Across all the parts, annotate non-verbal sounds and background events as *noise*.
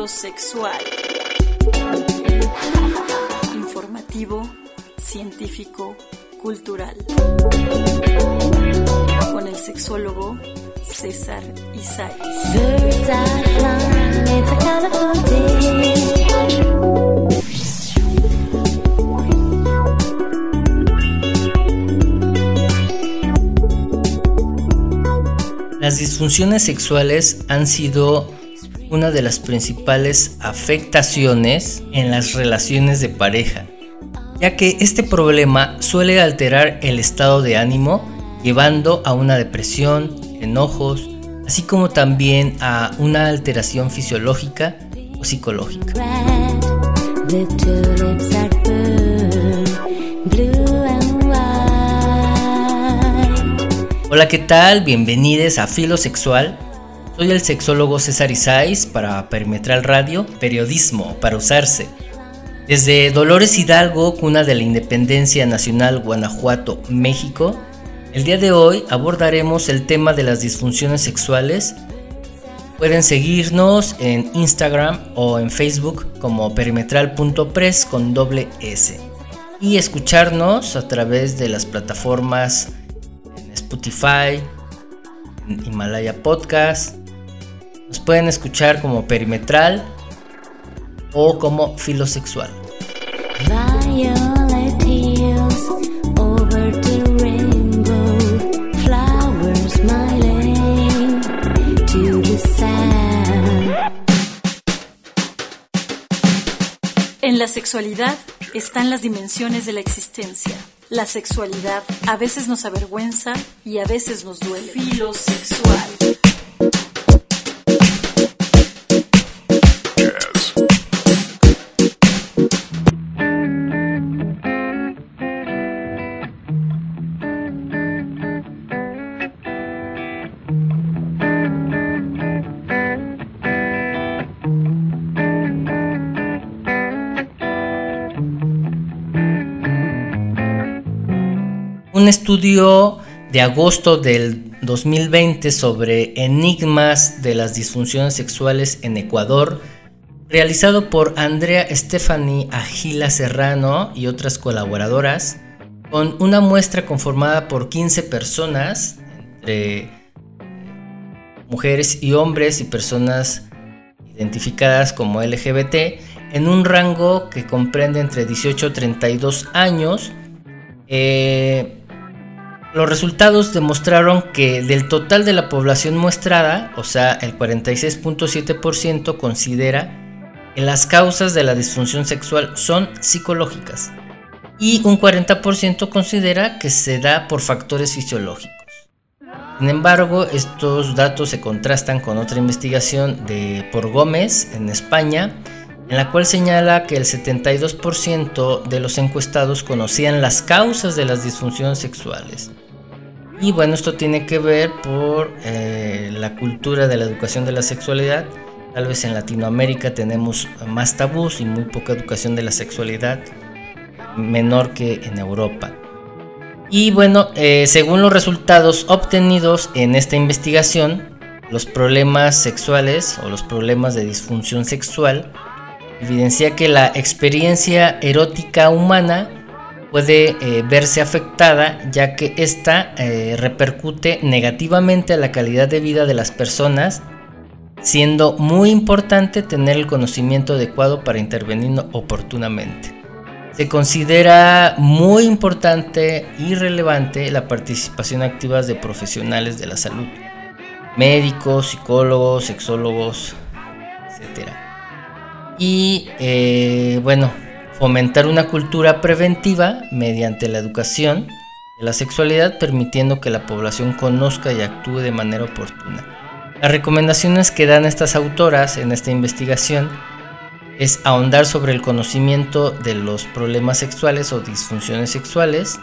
Filosexual. Informativo, científico, cultural. Con el sexólogo César Isaac. Las disfunciones sexuales han sido una de las principales afectaciones en las relaciones de pareja, ya que este problema suele alterar el estado de ánimo, llevando a una depresión, enojos, así como también a una alteración fisiológica o psicológica. Hola, ¿qué tal? Bienvenidos a Filosexual. Soy el sexólogo César Isais para Perimetral Radio, periodismo para usarse. Desde Dolores Hidalgo, cuna de la Independencia Nacional Guanajuato, México, el día de hoy abordaremos el tema de las disfunciones sexuales. Pueden seguirnos en Instagram o en Facebook como perimetral.press con doble S y escucharnos a través de las plataformas Spotify, en Himalaya Podcast. Nos pueden escuchar como perimetral o como filosexual. En la sexualidad están las dimensiones de la existencia. La sexualidad a veces nos avergüenza y a veces nos duele. Filosexual. Un estudio de agosto del 2020 sobre enigmas de las disfunciones sexuales en Ecuador, realizado por Andrea Stephanie Agila Serrano y otras colaboradoras, con una muestra conformada por 15 personas, entre mujeres y hombres y personas identificadas como LGBT, en un rango que comprende entre 18 y 32 años. Eh, los resultados demostraron que del total de la población muestrada, o sea, el 46.7% considera que las causas de la disfunción sexual son psicológicas y un 40% considera que se da por factores fisiológicos. Sin embargo, estos datos se contrastan con otra investigación de por Gómez en España, en la cual señala que el 72% de los encuestados conocían las causas de las disfunciones sexuales. Y bueno, esto tiene que ver por eh, la cultura de la educación de la sexualidad. Tal vez en Latinoamérica tenemos más tabús y muy poca educación de la sexualidad, menor que en Europa. Y bueno, eh, según los resultados obtenidos en esta investigación, los problemas sexuales o los problemas de disfunción sexual evidencia que la experiencia erótica humana puede eh, verse afectada ya que esta eh, repercute negativamente a la calidad de vida de las personas, siendo muy importante tener el conocimiento adecuado para intervenir oportunamente. Se considera muy importante y relevante la participación activa de profesionales de la salud, médicos, psicólogos, sexólogos, etc. Y eh, bueno, fomentar una cultura preventiva mediante la educación de la sexualidad, permitiendo que la población conozca y actúe de manera oportuna. Las recomendaciones que dan estas autoras en esta investigación es ahondar sobre el conocimiento de los problemas sexuales o disfunciones sexuales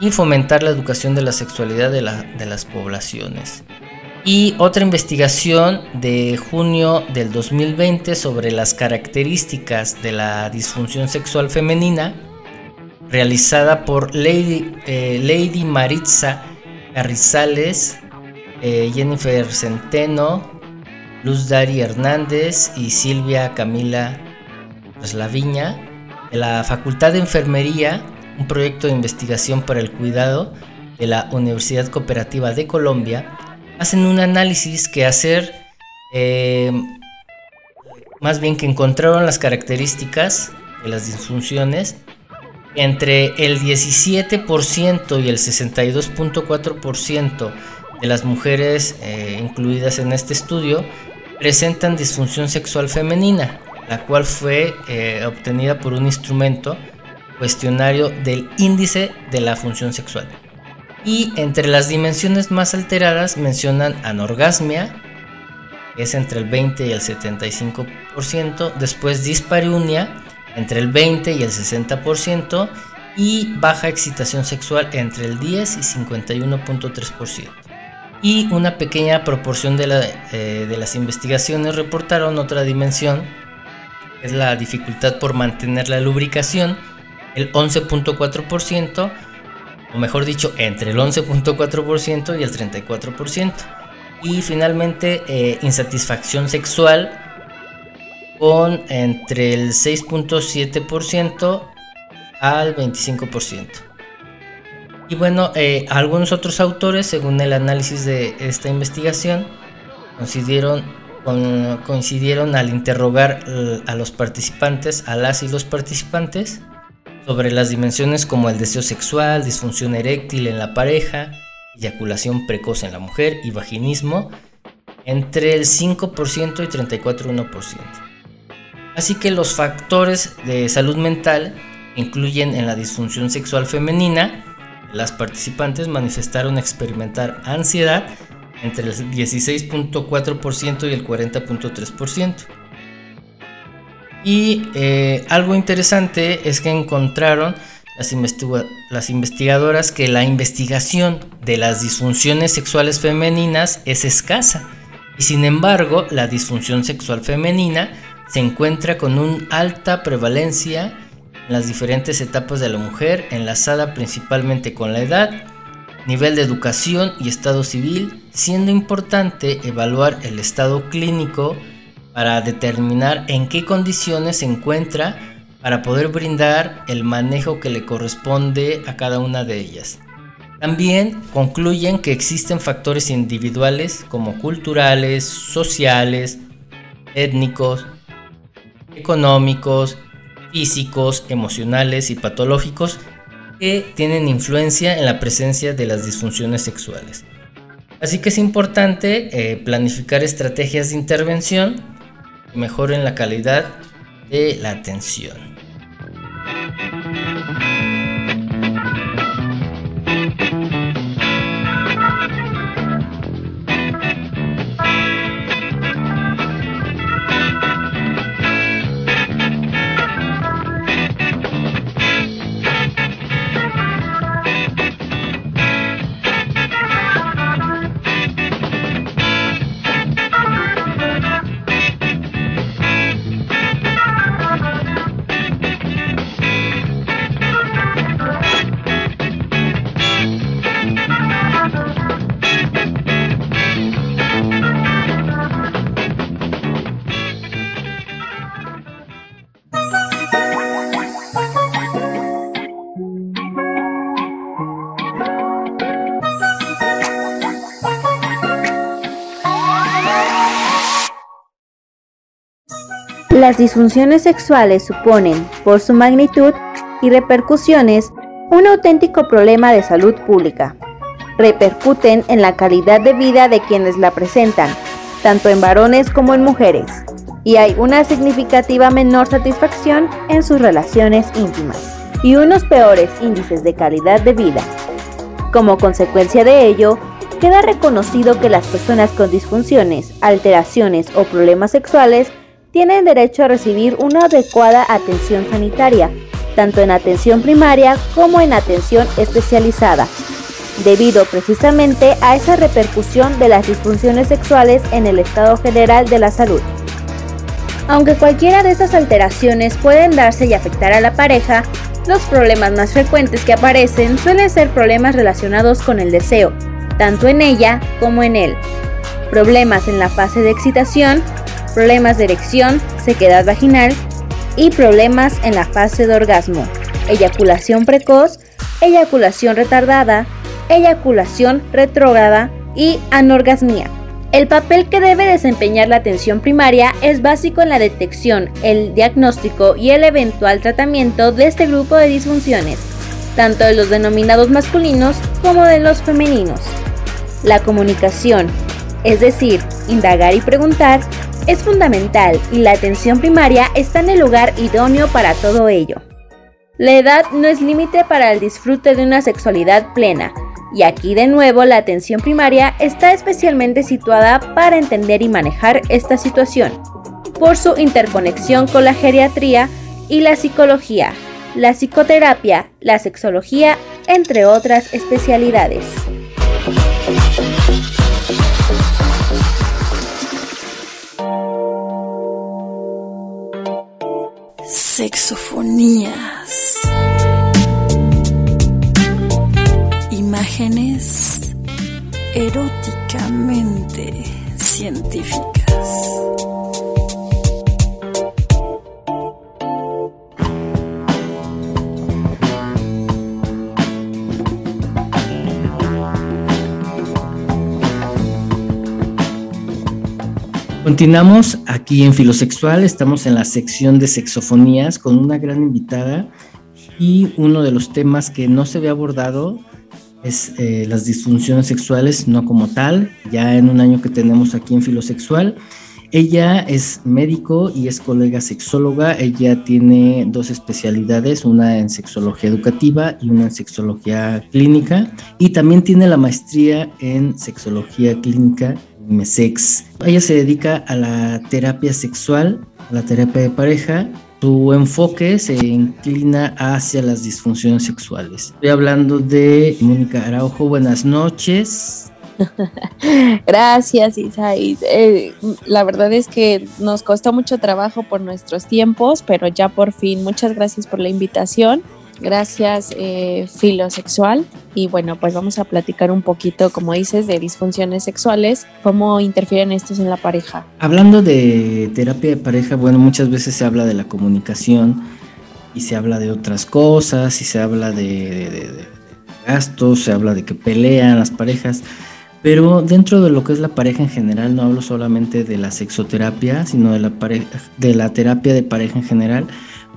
y fomentar la educación de la sexualidad de, de las poblaciones. Y otra investigación de junio del 2020 sobre las características de la disfunción sexual femenina, realizada por Lady, eh, Lady Maritza Carrizales, eh, Jennifer Centeno Luz Dari Hernández y Silvia Camila Slaviña de la Facultad de Enfermería, un proyecto de investigación para el cuidado de la Universidad Cooperativa de Colombia, hacen un análisis que hacer, eh, más bien que encontraron las características de las disfunciones entre el 17% y el 62.4% de las mujeres eh, incluidas en este estudio presentan disfunción sexual femenina, la cual fue eh, obtenida por un instrumento cuestionario del índice de la función sexual. Y entre las dimensiones más alteradas mencionan anorgasmia, que es entre el 20 y el 75%, después dispareunia, entre el 20 y el 60%, y baja excitación sexual entre el 10 y 51.3% y una pequeña proporción eh, de, las investigaciones reportaron otra dimensión, es la dificultad por mantener la lubricación, el 11.4%, o mejor dicho, entre el 11.4% y el 34%. Y finalmente, eh, insatisfacción sexual con entre el 6.7% al 25%. Y bueno, eh, algunos otros autores, según el análisis de esta investigación, coincidieron, coincidieron al interrogar a los participantes, a las y los participantes, sobre las dimensiones como el deseo sexual, disfunción eréctil en la pareja, eyaculación precoz en la mujer y vaginismo, entre el 5% y 34,1%. Así que los factores de salud mental incluyen en la disfunción sexual femenina las participantes manifestaron experimentar ansiedad entre el 16.4% y el 40.3%. Y eh, algo interesante es que encontraron las, las, investigadoras que la investigación de las disfunciones sexuales femeninas es escasa. Y sin embargo la disfunción sexual femenina se encuentra con una alta prevalencia en las diferentes etapas de la mujer, enlazada principalmente con la edad, nivel de educación y estado civil, siendo importante evaluar el estado clínico para determinar en qué condiciones se encuentra para poder brindar el manejo que le corresponde a cada una de ellas. También concluyen que existen factores individuales como culturales, sociales, étnicos, económicos, físicos, emocionales y patológicos que tienen influencia en la presencia de las disfunciones sexuales. Así que es importante eh, planificar estrategias de intervención mejoren la calidad de la atención. Las disfunciones sexuales suponen, por su magnitud y repercusiones, un auténtico problema de salud pública. Repercuten en la calidad de vida de quienes la presentan, tanto en varones como en mujeres, y hay una significativa menor satisfacción en sus relaciones íntimas y unos peores índices de calidad de vida. Como consecuencia de ello, queda reconocido que las personas con disfunciones, alteraciones o problemas sexuales tienen derecho a recibir una adecuada atención sanitaria, tanto en atención primaria como en atención especializada, debido precisamente a esa repercusión de las disfunciones sexuales en el estado general de la salud. Aunque cualquiera de estas alteraciones pueden darse y afectar a la pareja, los problemas más frecuentes que aparecen suelen ser problemas relacionados con el deseo, tanto en ella como en él. problemas en la fase de excitación, problemas de erección, sequedad vaginal y problemas en la fase de orgasmo, eyaculación precoz, eyaculación retardada, eyaculación retrógrada y anorgasmía. El papel que debe desempeñar la atención primaria es básico en la detección, el diagnóstico y el eventual tratamiento de este grupo de disfunciones, tanto de los denominados masculinos como de los femeninos. La comunicación, es decir, indagar y preguntar, es fundamental y la atención primaria está en el lugar idóneo para todo ello. La edad no es límite para el disfrute de una sexualidad plena, y aquí de nuevo la atención primaria está especialmente situada para entender y manejar esta situación, por su interconexión con la geriatría y la psicología, la psicoterapia, la sexología, entre otras especialidades. Sexofonías. Imágenes eróticamente científicas. Continuamos aquí en Filosexual, estamos en la sección de sexofonías con una gran invitada y uno de los temas que no se había abordado es eh, las disfunciones sexuales, no como tal, ya en un año que tenemos aquí en Filosexual. Ella es médico y es colega sexóloga. Ella tiene dos especialidades, una en sexología educativa y una en sexología clínica. Y también tiene la maestría en sexología clínica MESEX. Ella se dedica a la terapia sexual, a la terapia de pareja. Su enfoque se inclina hacia las disfunciones sexuales. Estoy hablando de Mónica Araujo. Buenas noches. *laughs* Gracias, Isaís. Eh, la verdad es que nos costó mucho trabajo por nuestros tiempos, pero ya por fin, muchas gracias por la invitación Gracias, eh, filosexual. Y bueno, pues vamos a platicar un poquito, como dices, de disfunciones sexuales, cómo interfieren estos en la pareja. Hablando de terapia de pareja, bueno, muchas veces se habla de la comunicación y se habla de otras cosas y se habla de, gastos, se habla de que pelean las parejas. Pero dentro de lo que es la pareja en general, no hablo solamente de la sexoterapia, sino de la, de la terapia de pareja en general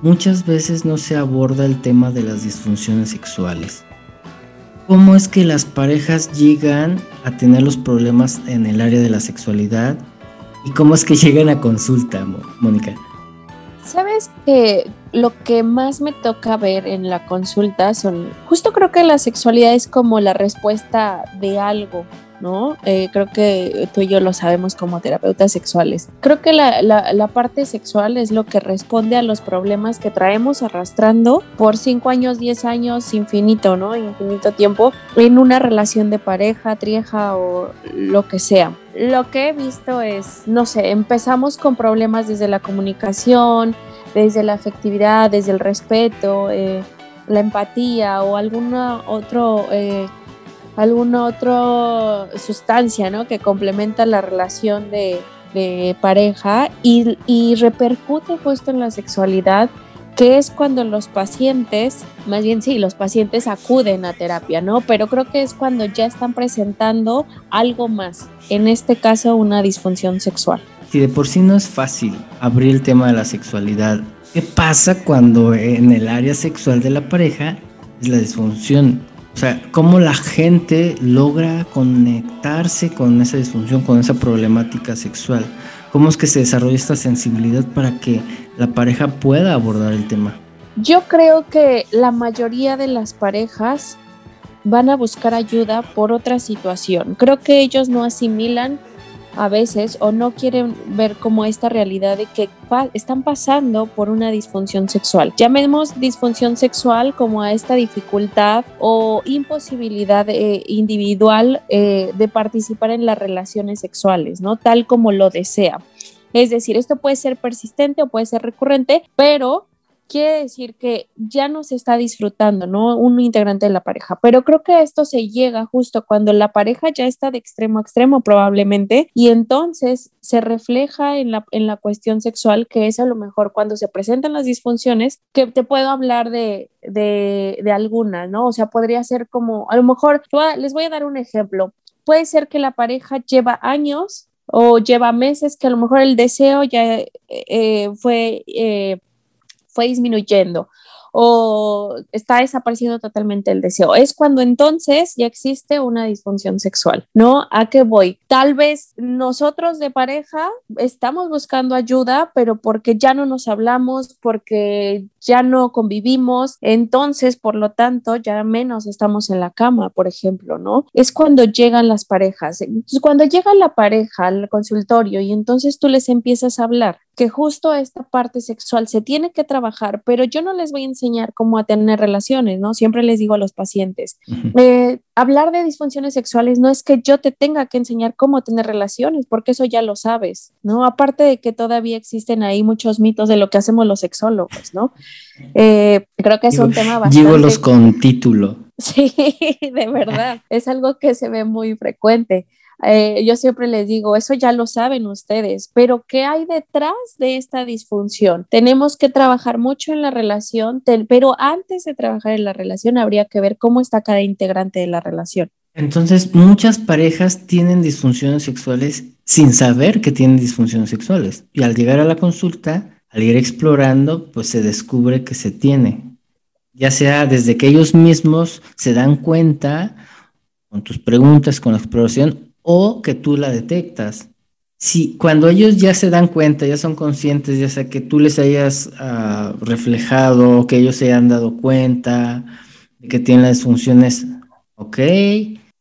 muchas veces no se aborda el tema de las disfunciones sexuales. ¿Cómo es que las parejas llegan a tener los problemas en el área de la sexualidad? ¿Y cómo es que llegan a consulta, Mónica? Sabes que lo que más me toca ver en la consulta son, justo creo que la sexualidad es como la respuesta de algo, ¿no? Eh, creo que tú y yo lo sabemos como terapeutas sexuales. Creo que la, la, parte sexual es lo que responde a los problemas que traemos arrastrando por 5 años, 10 años, infinito, ¿no? Infinito tiempo en una relación de pareja, trieja o lo que sea. Lo que he visto es, no sé, empezamos con problemas desde la comunicación, desde la afectividad, desde el respeto, eh, la empatía o alguna otro eh, alguna otra sustancia ¿no? que complementa la relación de, pareja y, y, repercute justo en la sexualidad, que es cuando los pacientes, más bien sí, los pacientes acuden a terapia, ¿no? Pero creo que es cuando ya están presentando algo más, en este caso una disfunción sexual. Si de por sí no es fácil abrir el tema de la sexualidad, ¿qué pasa cuando en el área sexual de la pareja es la disfunción? O sea, cómo la gente logra conectarse con esa disfunción, con esa problemática sexual. ¿Cómo es que se desarrolla esta sensibilidad para que la pareja pueda abordar el tema? Yo creo que la mayoría de las parejas van a buscar ayuda por otra situación. Creo que ellos no asimilan a veces o no quieren ver como esta realidad de que están pasando por una disfunción sexual. Llamemos disfunción sexual como a esta dificultad o imposibilidad eh, individual eh, de participar en las relaciones sexuales, ¿no? Tal como lo desea. Es decir, esto puede ser persistente o puede ser recurrente, pero quiere decir que ya no se está disfrutando, ¿no? Un integrante de la pareja, pero creo que esto se llega justo cuando la pareja ya está de extremo a extremo probablemente y entonces se refleja en la, en la cuestión sexual que es a lo mejor cuando se presentan las disfunciones, que te puedo hablar de, de, de alguna, ¿no? O sea, podría ser como, a lo mejor, les voy a dar un ejemplo. Puede ser que la pareja lleva años o lleva meses que a lo mejor el deseo ya eh, fue eh, fue disminuyendo o está desapareciendo totalmente el deseo. Es cuando entonces ya existe una disfunción sexual, ¿no? ¿A qué voy? Tal vez nosotros de pareja estamos buscando ayuda, pero porque ya no nos hablamos, porque ya no convivimos, entonces, por lo tanto, ya menos estamos en la cama, por ejemplo, ¿no? Es cuando llegan las parejas. Entonces, cuando llega la pareja al consultorio y entonces tú les empiezas a hablar que justo esta parte sexual se tiene que trabajar, pero yo no les voy a enseñar cómo a tener relaciones, ¿no? Siempre les digo a los pacientes, eh, hablar de disfunciones sexuales no es que yo te tenga que enseñar cómo tener relaciones, porque eso ya lo sabes, ¿no? Aparte de que todavía existen ahí muchos mitos de lo que hacemos los sexólogos, ¿no? Eh, creo que es un tema *laughs* bastante... los con título. *laughs* Sí, de verdad, es algo que se ve muy frecuente. Eh, yo siempre les digo, eso ya lo saben ustedes, pero ¿qué hay detrás de esta disfunción? Tenemos que trabajar mucho en la relación, pero antes de trabajar en la relación habría que ver cómo está cada integrante de la relación. Entonces, muchas parejas tienen disfunciones sexuales sin saber que tienen disfunciones sexuales. Y al llegar a la consulta, al ir explorando, pues se descubre que se tiene. Ya sea desde que ellos mismos se dan cuenta con tus preguntas, con la exploración, o que tú la detectas. Si cuando ellos ya se dan cuenta, ya son conscientes, ya sea que tú les hayas uh, reflejado, que ellos se hayan dado cuenta de que tienen las funciones, ok,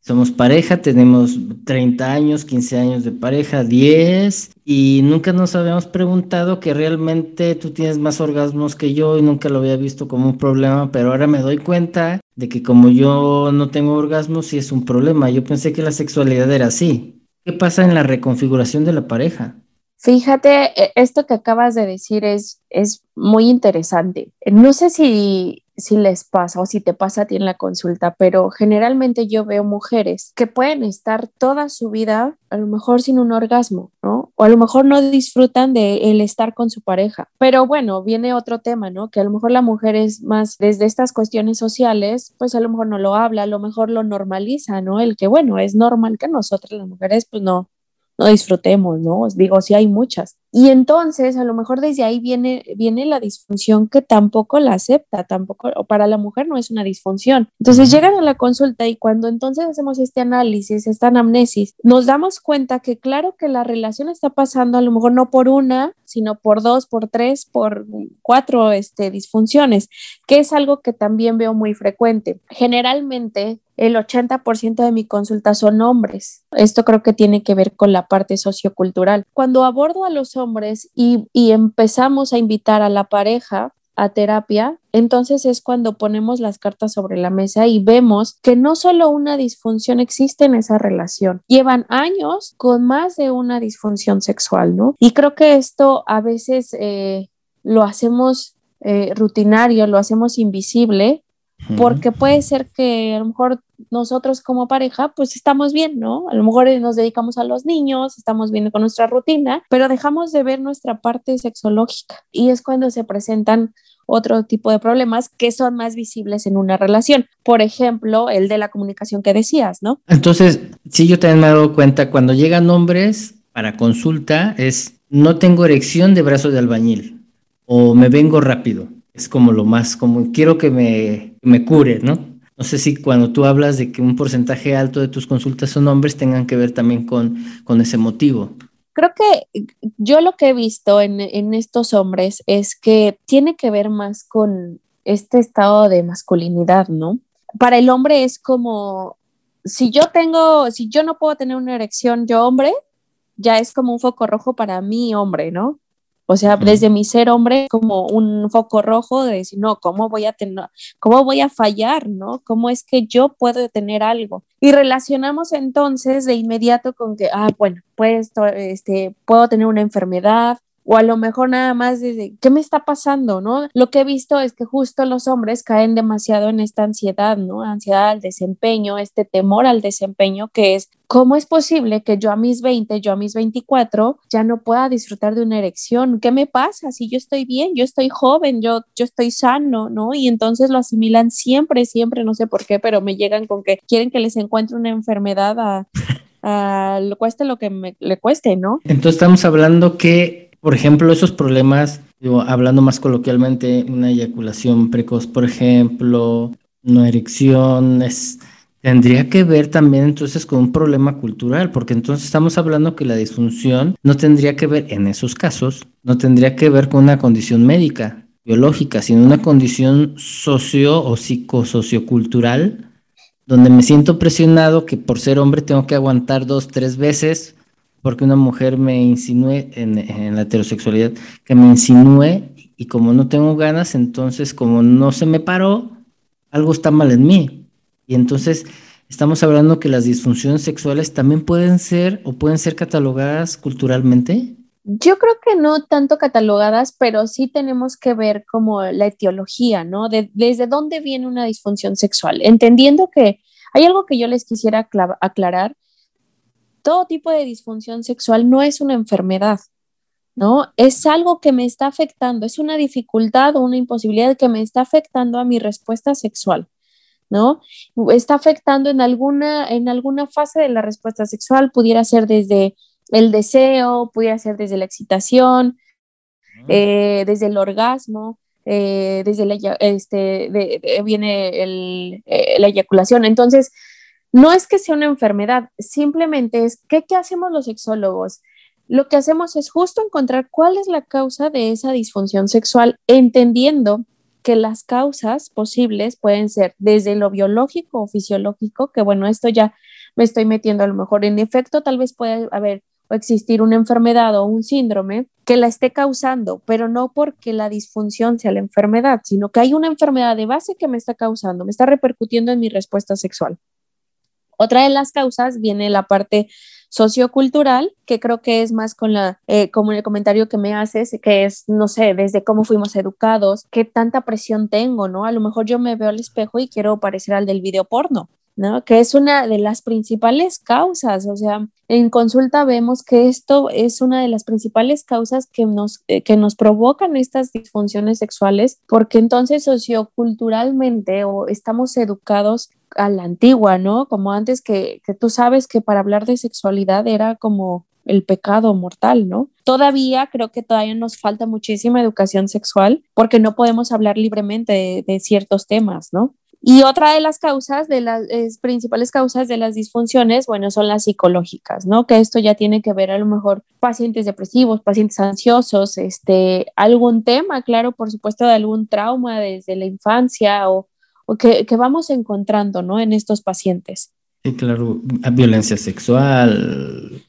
somos pareja, tenemos 30 años, 15 años de pareja, 10, y nunca nos habíamos preguntado que realmente tú tienes más orgasmos que yo y nunca lo había visto como un problema, pero ahora me doy cuenta de que como yo no tengo orgasmos sí es un problema. Yo pensé que la sexualidad era así. ¿Qué pasa en la reconfiguración de la pareja? Fíjate, e, esto que acabas de decir es, es muy interesante. No sé si si les pasa o si te pasa a ti en la consulta, pero generalmente yo veo mujeres que pueden estar toda su vida a lo mejor sin un orgasmo, ¿no? O a lo mejor no disfrutan de el estar con su pareja. Pero bueno, viene otro tema, ¿no? Que a lo mejor la mujer es más desde estas cuestiones sociales, pues a lo mejor no lo habla, a lo mejor lo normaliza, ¿no? El que bueno, es normal que nosotras las mujeres pues no no disfrutemos, ¿no? Digo, sí hay muchas. Y entonces, a lo mejor desde ahí viene, viene la disfunción que tampoco la acepta, tampoco, o para la mujer no es una disfunción. Entonces llegan a la consulta y cuando entonces hacemos este análisis, esta anamnesis, nos damos cuenta que claro que la relación está pasando a lo mejor no por una, sino por dos, por tres, por cuatro este, disfunciones, que es algo que también veo muy frecuente. Generalmente el 80% de mi consulta son hombres. Esto creo que tiene que ver con la parte sociocultural. Cuando abordo a los hombres y, y empezamos a invitar a la pareja a terapia, entonces es cuando ponemos las cartas sobre la mesa y vemos que no solo una disfunción existe en esa relación, llevan años con más de una disfunción sexual, ¿no? Y creo que esto a veces eh, lo hacemos eh, rutinario, lo hacemos invisible porque puede ser que a lo mejor nosotros como pareja pues estamos bien, ¿no? A lo mejor nos dedicamos a los niños, estamos bien con nuestra rutina, pero dejamos de ver nuestra parte sexológica y es cuando se presentan otro tipo de problemas que son más visibles en una relación. Por ejemplo, el de la comunicación que decías, ¿no? Entonces, sí, yo también me he dado cuenta, cuando llegan hombres para consulta es, no tengo erección de brazo de albañil o me vengo rápido es como lo más común. Quiero que me, me cure, ¿no? No sé si cuando tú hablas de que un porcentaje alto de tus consultas son hombres tengan que ver también con, con ese motivo. Creo que yo lo que he visto en, en estos hombres es que tiene que ver más con este estado de masculinidad, ¿no? Para el hombre es como, si yo tengo, si yo no puedo tener una erección, yo hombre, ya es como un foco rojo para mí, hombre, ¿no? O sea, desde mi ser hombre como un foco rojo de decir, no, ¿cómo voy a tener, cómo voy a fallar, no? ¿Cómo es que yo puedo tener algo? Y relacionamos entonces de inmediato con que, ah, bueno, pues este, puedo tener una enfermedad, o a lo mejor nada más desde, ¿qué me está pasando? ¿No? Lo que he visto es que justo los hombres caen demasiado en esta ansiedad, ¿no? Ansiedad al desempeño, este temor al desempeño que es, ¿cómo es posible que yo a mis 20, yo a mis 24 ya no pueda disfrutar de una erección? ¿Qué me pasa? Si yo estoy bien, yo estoy joven, yo, yo estoy sano, ¿no? Y entonces lo asimilan siempre, siempre, no sé por qué, pero me llegan con que quieren que les encuentre una enfermedad a... a lo cueste lo que le cueste, ¿no? Entonces estamos hablando que por ejemplo, esos problemas, hablando más coloquialmente, una eyaculación precoz, por ejemplo, una erección, tendría que ver también entonces con un problema cultural, porque entonces estamos hablando que la disfunción no tendría que ver, en esos casos, no tendría que ver con una condición médica, biológica, sino una condición socio o psicosociocultural, donde me siento presionado que por ser hombre tengo que aguantar dos, tres veces porque una mujer me insinúe en, la heterosexualidad, que me insinúe y como no tengo ganas, entonces como no se me paró, algo está mal en mí. Y entonces estamos hablando que las disfunciones sexuales también pueden ser o pueden ser catalogadas culturalmente. Yo creo que no tanto catalogadas, pero sí tenemos que ver como la etiología, ¿no? desde dónde viene una disfunción sexual. Entendiendo que hay algo que yo les quisiera aclarar todo tipo de disfunción sexual no es una enfermedad, ¿no? Es algo que me está afectando, es una dificultad o una imposibilidad que me está afectando a mi respuesta sexual, ¿no? Está afectando en alguna, en alguna fase de la respuesta sexual, pudiera ser desde el deseo, pudiera ser desde la excitación, eh, desde el orgasmo, eh, desde la, este, viene el, eh, la eyaculación. Entonces, no es que sea una enfermedad, simplemente es que, ¿qué hacemos los sexólogos? Lo que hacemos es justo encontrar cuál es la causa de esa disfunción sexual, entendiendo que las causas posibles pueden ser desde lo biológico o fisiológico, que bueno, esto ya me estoy metiendo a lo mejor en efecto, tal vez puede haber o existir una enfermedad o un síndrome que la esté causando, pero no porque la disfunción sea la enfermedad, sino que hay una enfermedad de base que me está causando, me está repercutiendo en mi respuesta sexual. Otra de las causas viene la parte sociocultural, que creo que es más con la, eh, como el comentario que me haces, que es, no sé, desde cómo fuimos educados, qué tanta presión tengo, ¿no? A lo mejor yo me veo al espejo y quiero parecer al del video porno, ¿no? Que es una de las principales causas, o sea, en consulta vemos que esto es una de las principales causas que nos, eh, que nos provocan estas disfunciones sexuales, porque entonces socioculturalmente o estamos educados a la antigua, ¿no? Como antes que, que tú sabes que para hablar de sexualidad era como el pecado mortal, ¿no? Todavía creo que todavía nos falta muchísima educación sexual porque no podemos hablar libremente de, ciertos temas, ¿no? Y otra de las causas, de las principales causas de las disfunciones, bueno, son las psicológicas, ¿no? Que esto ya tiene que ver a lo mejor pacientes depresivos, pacientes ansiosos, este, algún tema, claro, por supuesto, de algún trauma desde la infancia o, o que, vamos encontrando ¿no? en estos pacientes. Sí, claro, violencia sexual,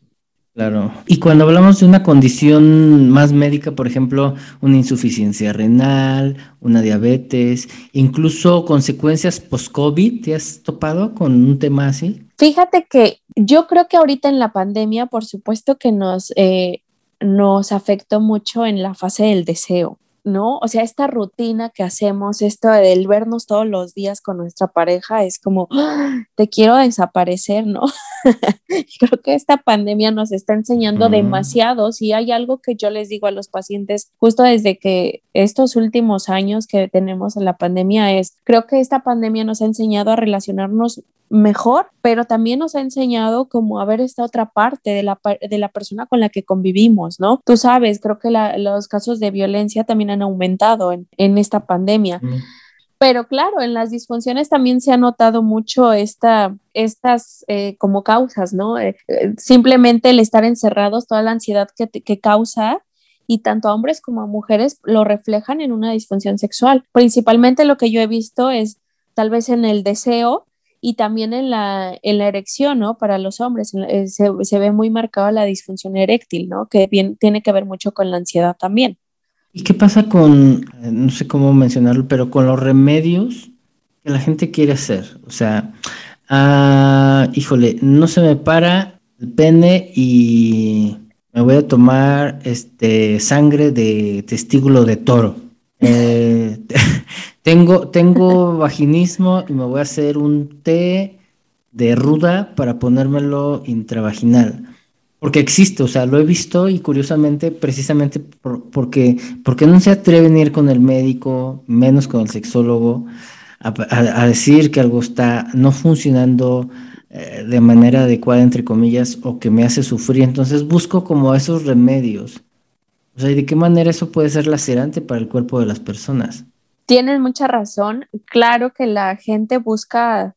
claro. Y cuando hablamos de una condición más médica, por ejemplo, una insuficiencia renal, una diabetes, incluso consecuencias post-COVID, ¿te has topado con un tema así? Fíjate que yo creo que ahorita en la pandemia, por supuesto que nos, eh, nos afectó mucho en la fase del deseo. ¿No? O sea, esta rutina que hacemos, esto del vernos todos los días con nuestra pareja, es como, ¡ah! te quiero desaparecer, ¿no? *laughs* Creo que esta pandemia nos está enseñando demasiado. Si hay algo que yo les digo a los pacientes, justo desde que estos últimos años que tenemos en la pandemia, es, creo que esta pandemia nos ha enseñado a relacionarnos mejor, pero también nos ha enseñado como a ver esta otra parte de la, de la persona con la que convivimos, ¿no? Tú sabes, creo que los casos de violencia también han aumentado en, esta pandemia. Pero claro, en las disfunciones también se ha notado mucho esta, estas eh, como causas, ¿no? Eh, eh, simplemente el estar encerrados, toda la ansiedad que, que causa y tanto a hombres como a mujeres lo reflejan en una disfunción sexual. Principalmente lo que yo he visto es tal vez en el deseo, y también en la, en la erección, ¿no? Para los hombres eh, se, se, ve muy marcada la disfunción eréctil, ¿no? Que bien, tiene que ver mucho con la ansiedad también. ¿Y qué pasa con, eh, no sé cómo mencionarlo, pero con los remedios que la gente quiere hacer? O sea, ah, híjole, no se me para el pene y me voy a tomar este sangre de testículo de toro. Eh, *laughs* tengo, tengo vaginismo y me voy a hacer un té de ruda para ponérmelo intravaginal. Porque existe, o sea, lo he visto y curiosamente, precisamente porque, porque no se atreven a ir con el médico, menos con el sexólogo, a, decir que algo está no funcionando eh, de manera adecuada, entre comillas, o que me hace sufrir. Entonces busco como esos remedios. O sea, ¿y de qué manera eso puede ser lacerante para el cuerpo de las personas? Tienes mucha razón. Claro que la gente busca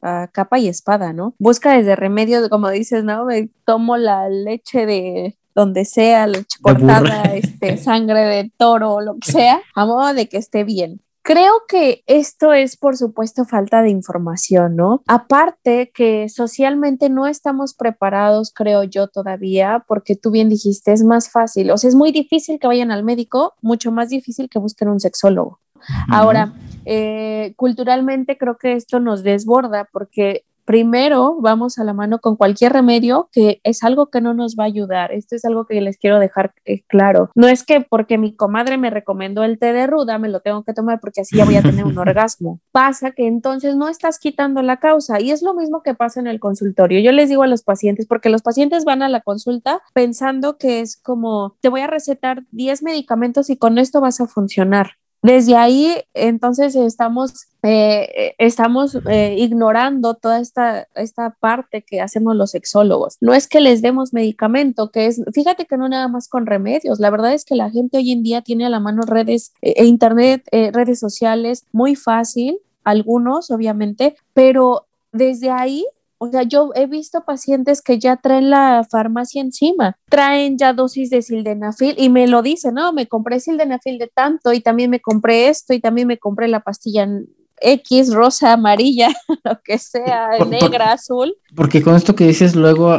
capa y espada, ¿no? Busca desde remedios, como dices, ¿no? Me tomo la leche de donde sea, leche cortada, este, *laughs* sangre de toro, lo que sea, a modo de que esté bien. Creo que esto es, por supuesto, falta de información, ¿no? Aparte que socialmente no estamos preparados, creo yo todavía, porque tú bien dijiste, es más fácil, o sea, es muy difícil que vayan al médico, mucho más difícil que busquen un sexólogo. Ahora, eh, culturalmente creo que esto nos desborda porque primero vamos a la mano con cualquier remedio que es algo que no nos va a ayudar. Esto es algo que les quiero dejar eh, claro. No es que porque mi comadre me recomendó el té de ruda me lo tengo que tomar porque así ya voy a tener un *laughs* orgasmo. Pasa que entonces no estás quitando la causa y es lo mismo que pasa en el consultorio. Yo les digo a los pacientes porque los pacientes van a la consulta pensando que es como te voy a recetar 10 medicamentos y con esto vas a funcionar. Desde ahí, entonces, estamos, eh, estamos eh, ignorando toda esta, esta parte que hacemos los sexólogos. No es que les demos medicamento, que es, fíjate que no nada más con remedios. La verdad es que la gente hoy en día tiene a la mano redes, e internet, redes sociales, muy fácil, algunos obviamente, pero desde ahí o sea, yo he visto pacientes que ya traen la farmacia encima, traen ya dosis de sildenafil y me lo dicen, no, me compré sildenafil de tanto y también me compré esto y también me compré la pastilla X, rosa, amarilla, *laughs* lo que sea, negra, azul. Porque con esto que dices, luego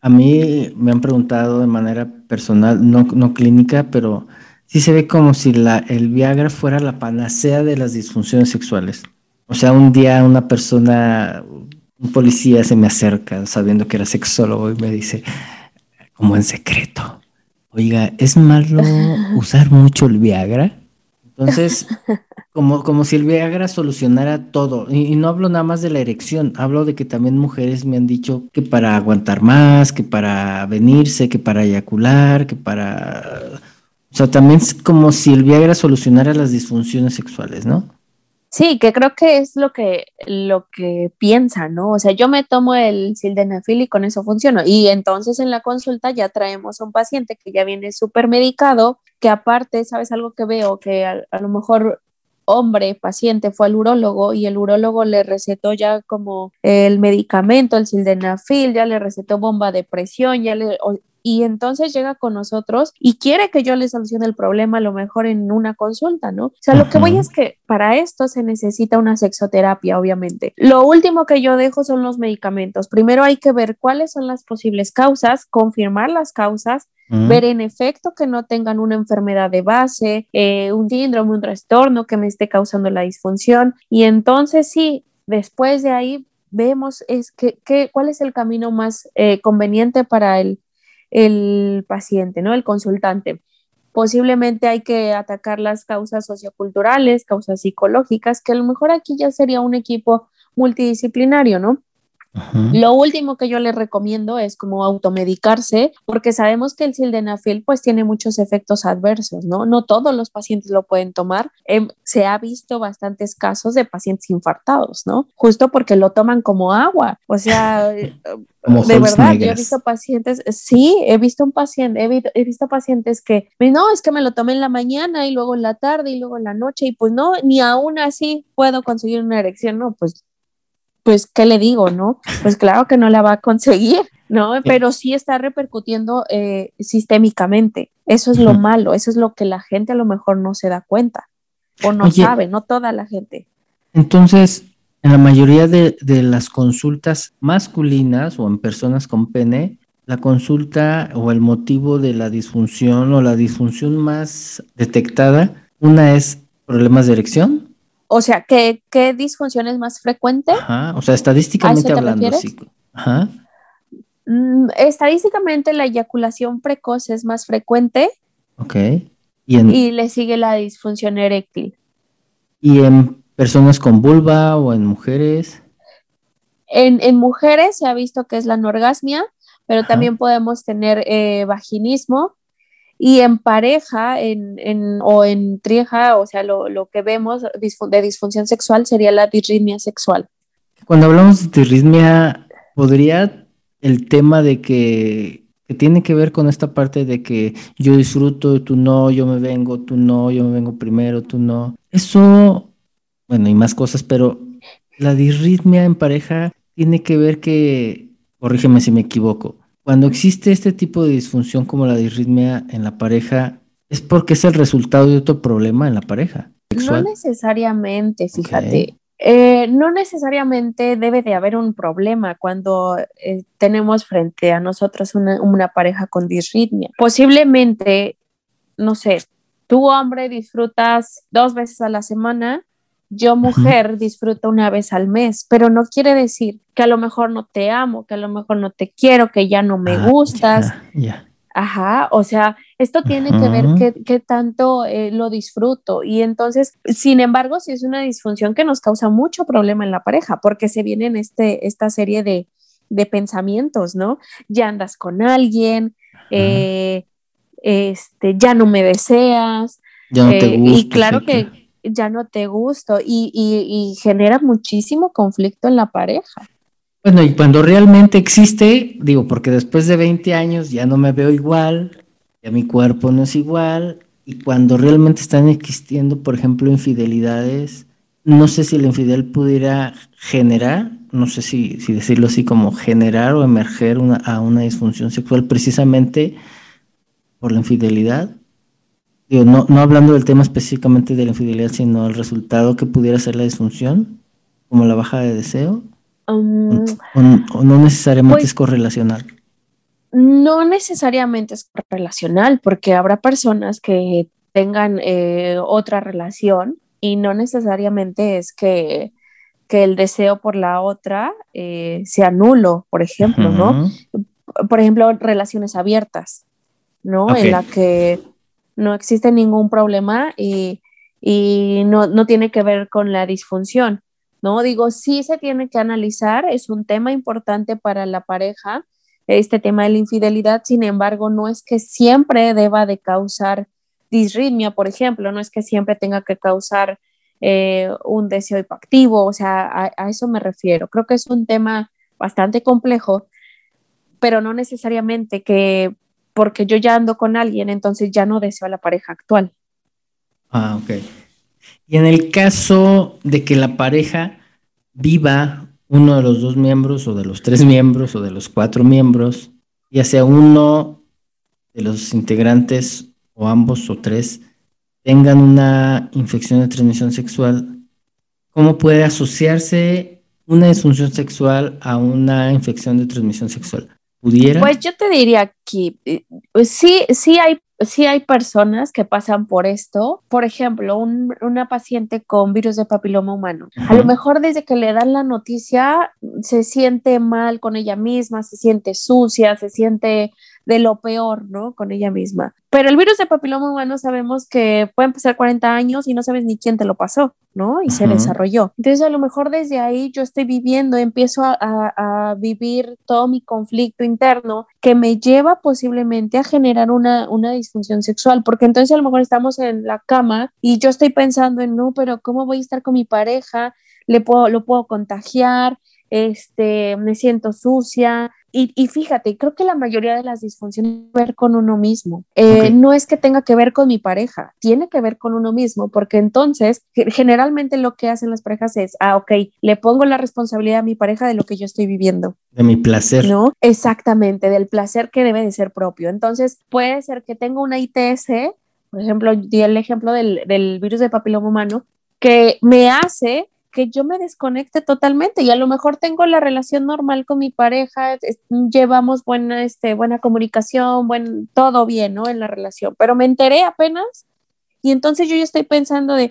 a mí me han preguntado de manera personal, no, no clínica, pero sí se ve como si la, el Viagra fuera la panacea de las disfunciones sexuales. O sea, un día una persona un policía se me acerca sabiendo que era sexólogo y me dice, como en secreto, oiga, ¿es malo *laughs* usar mucho el Viagra? Entonces, como, como si el Viagra solucionara todo. Y, no hablo nada más de la erección, hablo de que también mujeres me han dicho que para aguantar más, que para venirse, que para eyacular, que para... O sea, también es como si el Viagra solucionara las disfunciones sexuales, ¿no? Sí, que creo que es lo que, lo que piensa, ¿no? O sea, yo me tomo el sildenafil y con eso funciona. Y entonces en la consulta ya traemos a un paciente que ya viene súper medicado, que aparte, ¿sabes algo que veo? Que a, lo mejor hombre paciente fue al urólogo y el urólogo le recetó ya como el medicamento, el sildenafil, ya le recetó bomba de presión, ya le, y entonces llega con nosotros y quiere que yo le solucione el problema a lo mejor en una consulta, ¿no? O sea, lo que voy es que para esto se necesita una sexoterapia, obviamente. Lo último que yo dejo son los medicamentos. Primero hay que ver cuáles son las posibles causas, confirmar las causas, ver en efecto que no tengan una enfermedad de base, eh, un síndrome, un trastorno que me esté causando la disfunción. Y entonces sí, después de ahí vemos es que, cuál es el camino más eh, conveniente para el el paciente, ¿no? El consultante. Posiblemente hay que atacar las causas socioculturales, causas psicológicas, que a lo mejor aquí ya sería un equipo multidisciplinario, ¿no? Lo último que yo les recomiendo es como automedicarse, porque sabemos que el sildenafil pues tiene muchos efectos adversos, ¿no? No todos los pacientes lo pueden tomar. Em, se ha visto bastantes casos de pacientes infartados, ¿no? Justo porque lo toman como agua. O sea, *laughs* eh, de verdad, yo he visto pacientes, sí, he visto un paciente, he, he visto pacientes que, no, es que me lo tomé en la mañana y luego en la tarde y luego en la noche y pues no, ni aún así puedo conseguir una erección, no, pues pues, ¿qué le digo, no? Pues claro que no la va a conseguir, ¿no? Pero sí está repercutiendo eh, sistémicamente. Eso es lo malo, eso es lo que la gente a lo mejor no se da cuenta o no sabe, no toda la gente. Entonces, en la mayoría de, de, las consultas masculinas o en personas con pene, la consulta o el motivo de la disfunción o la disfunción más detectada, una es problemas de erección, o sea, ¿qué, disfunción es más frecuente? Ajá, o sea, estadísticamente hablando, sí. Ajá. Mm, estadísticamente la eyaculación precoz es más frecuente. Ok. Y, le sigue la disfunción eréctil. ¿Y en personas con vulva o en mujeres? En, mujeres se ha visto que es la anorgasmia, pero también podemos tener eh, vaginismo. Y en pareja en, o en trieja, o sea, lo, lo que vemos de disfunción sexual sería la disritmia sexual. Cuando hablamos de disritmia, ¿podría el tema de que, tiene que ver con esta parte de que yo disfruto, tú no, yo me vengo, tú no, yo me vengo primero, tú no. Eso, bueno, y más cosas, pero la disritmia en pareja tiene que ver que, corrígeme si me equivoco, cuando existe este tipo de disfunción como la disritmia en la pareja, es porque es el resultado de otro problema en la pareja. No necesariamente, fíjate. Eh, no necesariamente debe de haber un problema cuando eh, tenemos frente a nosotros una, pareja con disritmia. Posiblemente, no sé, tú hombre disfrutas dos veces a la semana, yo mujer disfruto una vez al mes, pero no quiere decir que a lo mejor no te amo, que a lo mejor no te quiero, que ya no me ah, gustas. Ajá, o sea, esto tiene que ver qué tanto eh, lo disfruto. Y entonces, sin embargo, sí es una disfunción que nos causa mucho problema en la pareja, porque se viene en este, esta serie de, pensamientos, ¿no? Ya andas con alguien, eh, este, ya no me deseas. Ya no te eh, y claro que, ya no te gusto y, y genera muchísimo conflicto en la pareja. Bueno, y cuando realmente existe, digo, porque después de 20 años ya no me veo igual, ya mi cuerpo no es igual, y cuando realmente están existiendo, por ejemplo, infidelidades, no sé si la infidelidad pudiera generar, no sé si, si decirlo así, como generar o emerger una, a una disfunción sexual precisamente por la infidelidad. Digo, no, no hablando del tema específicamente de la infidelidad, sino el resultado que pudiera ser la disfunción, como la baja de deseo. Um, o, no necesariamente pues es correlacional? No necesariamente es correlacional, porque habrá personas que tengan eh, otra relación y no necesariamente es que, el deseo por la otra eh, sea nulo, por ejemplo, ¿no? Por ejemplo, relaciones abiertas, ¿no? En la que no existe ningún problema y, no, no, tiene que ver con la disfunción. ¿no? Digo, sí se tiene que analizar, es un tema importante para la pareja, este tema de la infidelidad, sin embargo, no es que siempre deba de causar disritmia, por ejemplo, no es que siempre tenga que causar eh, un deseo hipoactivo, o sea, a, eso me refiero. Creo que es un tema bastante complejo, pero no necesariamente que porque yo ya ando con alguien, entonces ya no deseo a la pareja actual. Ah, ok. Y en el caso de que la pareja viva uno de los dos miembros o de los tres miembros o de los cuatro miembros, ya sea uno de los integrantes o ambos o tres tengan una infección de transmisión sexual, ¿cómo puede asociarse una disfunción sexual a una infección de transmisión sexual? ¿Pudiera? Pues yo te diría que eh, sí, sí hay sí hay personas que pasan por esto. Por ejemplo, una paciente con virus de papiloma humano. A lo mejor desde que le dan la noticia se siente mal con ella misma, se siente sucia, se siente de lo peor, ¿no? Con ella misma. Pero el virus de papiloma humano sabemos que pueden pasar 40 años y no sabes ni quién te lo pasó, ¿no? Y se desarrolló. Entonces, a lo mejor desde ahí yo estoy viviendo, empiezo a, a, vivir todo mi conflicto interno que me lleva posiblemente a generar una, una disfunción sexual, porque entonces a lo mejor estamos en la cama y yo estoy pensando en, no, pero ¿cómo voy a estar con mi pareja? Le puedo, lo puedo contagiar, este, me siento sucia, y, fíjate, creo que la mayoría de las disfunciones tienen que ver con uno mismo. Eh, no es que tenga que ver con mi pareja, tiene que ver con uno mismo, porque entonces generalmente lo que hacen las parejas es, ah, ok, le pongo la responsabilidad a mi pareja de lo que yo estoy viviendo. De mi placer. ¿No? Exactamente, del placer que debe de ser propio. Entonces, puede ser que tenga una ITS, por ejemplo, di el ejemplo del, del virus de papiloma humano, que me hace que yo me desconecte totalmente y a lo mejor tengo la relación normal con mi pareja, llevamos buena, este, buena comunicación, buen, todo bien, ¿no? En la relación, pero me enteré apenas y entonces yo ya estoy pensando de,